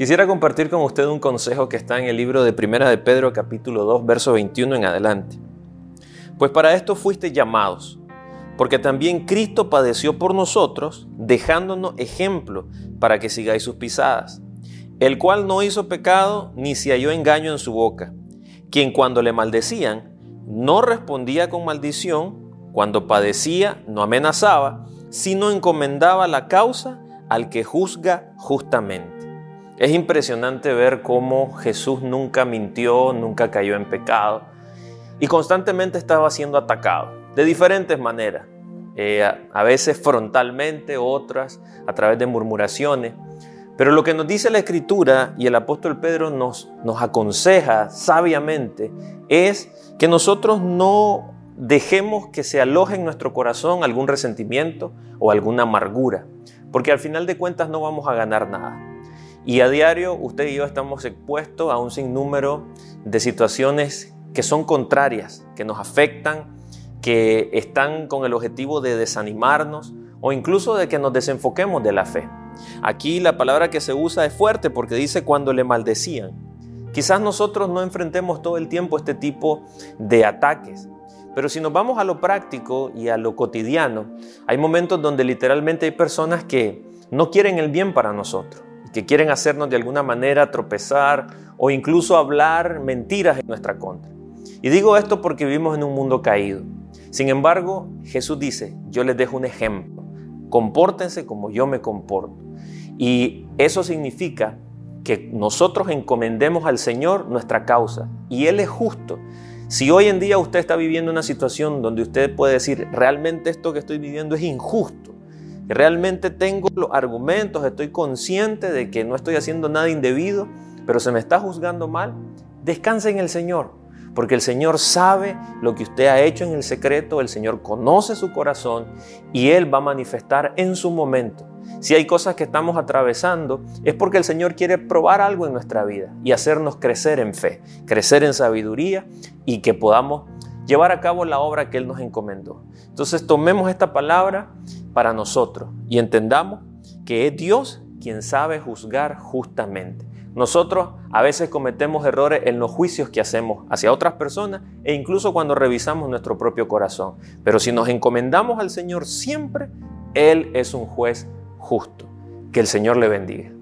Quisiera compartir con usted un consejo que está en el libro de Primera de Pedro capítulo 2 verso 21 en adelante. Pues para esto fuiste llamados, porque también Cristo padeció por nosotros, dejándonos ejemplo para que sigáis sus pisadas, el cual no hizo pecado ni se halló engaño en su boca, quien cuando le maldecían no respondía con maldición, cuando padecía no amenazaba, sino encomendaba la causa al que juzga justamente. Es impresionante ver cómo Jesús nunca mintió, nunca cayó en pecado y constantemente estaba siendo atacado de diferentes maneras, eh, a veces frontalmente, otras a través de murmuraciones. Pero lo que nos dice la Escritura y el apóstol Pedro nos, nos aconseja sabiamente es que nosotros no dejemos que se aloje en nuestro corazón algún resentimiento o alguna amargura, porque al final de cuentas no vamos a ganar nada. Y a diario usted y yo estamos expuestos a un sinnúmero de situaciones que son contrarias, que nos afectan, que están con el objetivo de desanimarnos o incluso de que nos desenfoquemos de la fe. Aquí la palabra que se usa es fuerte porque dice cuando le maldecían. Quizás nosotros no enfrentemos todo el tiempo este tipo de ataques, pero si nos vamos a lo práctico y a lo cotidiano, hay momentos donde literalmente hay personas que no quieren el bien para nosotros que quieren hacernos de alguna manera tropezar o incluso hablar mentiras en nuestra contra. Y digo esto porque vivimos en un mundo caído. Sin embargo, Jesús dice, yo les dejo un ejemplo, compórtense como yo me comporto. Y eso significa que nosotros encomendemos al Señor nuestra causa y Él es justo. Si hoy en día usted está viviendo una situación donde usted puede decir, realmente esto que estoy viviendo es injusto, realmente tengo los argumentos, estoy consciente de que no estoy haciendo nada indebido, pero se me está juzgando mal, descanse en el Señor, porque el Señor sabe lo que usted ha hecho en el secreto, el Señor conoce su corazón y Él va a manifestar en su momento. Si hay cosas que estamos atravesando, es porque el Señor quiere probar algo en nuestra vida y hacernos crecer en fe, crecer en sabiduría y que podamos llevar a cabo la obra que Él nos encomendó. Entonces tomemos esta palabra para nosotros y entendamos que es Dios quien sabe juzgar justamente. Nosotros a veces cometemos errores en los juicios que hacemos hacia otras personas e incluso cuando revisamos nuestro propio corazón. Pero si nos encomendamos al Señor siempre, Él es un juez justo. Que el Señor le bendiga.